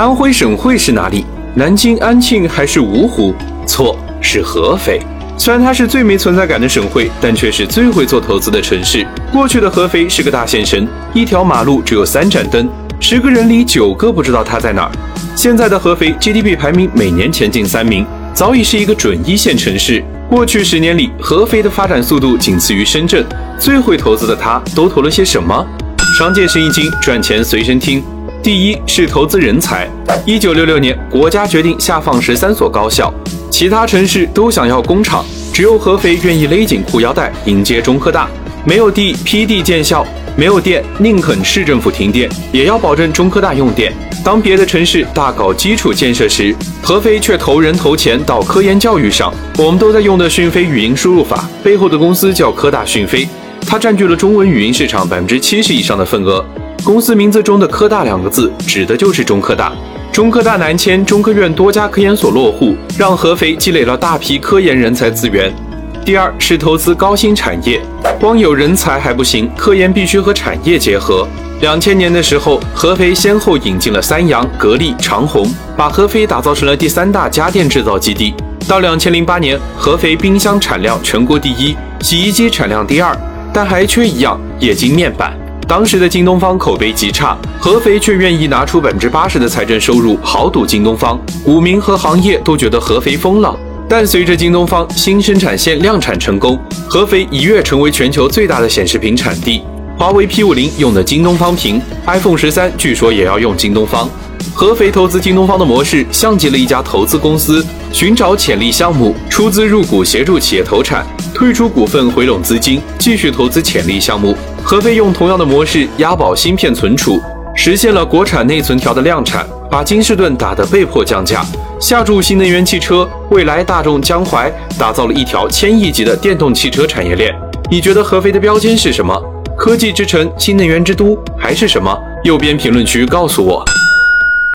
安徽省会是哪里？南京、安庆还是芜湖？错，是合肥。虽然它是最没存在感的省会，但却是最会做投资的城市。过去的合肥是个大县城，一条马路只有三盏灯，十个人里九个不知道它在哪儿。现在的合肥 GDP 排名每年前进三名，早已是一个准一线城市。过去十年里，合肥的发展速度仅次于深圳。最会投资的他都投了些什么？商界生意经，赚钱随身听。第一是投资人才。一九六六年，国家决定下放十三所高校，其他城市都想要工厂，只有合肥愿意勒紧裤腰带迎接中科大。没有地批地建校，没有电宁肯市政府停电，也要保证中科大用电。当别的城市大搞基础建设时，合肥却投人投钱到科研教育上。我们都在用的讯飞语音输入法，背后的公司叫科大讯飞，它占据了中文语音市场百分之七十以上的份额。公司名字中的“科大”两个字，指的就是中科大。中科大南迁，中科院多家科研所落户，让合肥积累了大批科研人才资源。第二是投资高新产业，光有人才还不行，科研必须和产业结合。两千年的时候，合肥先后引进了三洋、格力、长虹，把合肥打造成了第三大家电制造基地。到两千零八年，合肥冰箱产量全国第一，洗衣机产量第二，但还缺一样液晶面板。当时的京东方口碑极差，合肥却愿意拿出百分之八十的财政收入豪赌京东方，股民和行业都觉得合肥疯了。但随着京东方新生产线量产成功，合肥一跃成为全球最大的显示屏产地。华为 P 五零用的京东方屏，iPhone 十三据说也要用京东方。合肥投资京东方的模式像极了一家投资公司寻找潜力项目，出资入股协助企业投产，退出股份回笼资金，继续投资潜力项目。合肥用同样的模式押宝芯片存储，实现了国产内存条的量产，把金士顿打得被迫降价，下注新能源汽车，未来大众江淮打造了一条千亿级的电动汽车产业链。你觉得合肥的标签是什么？科技之城、新能源之都，还是什么？右边评论区告诉我。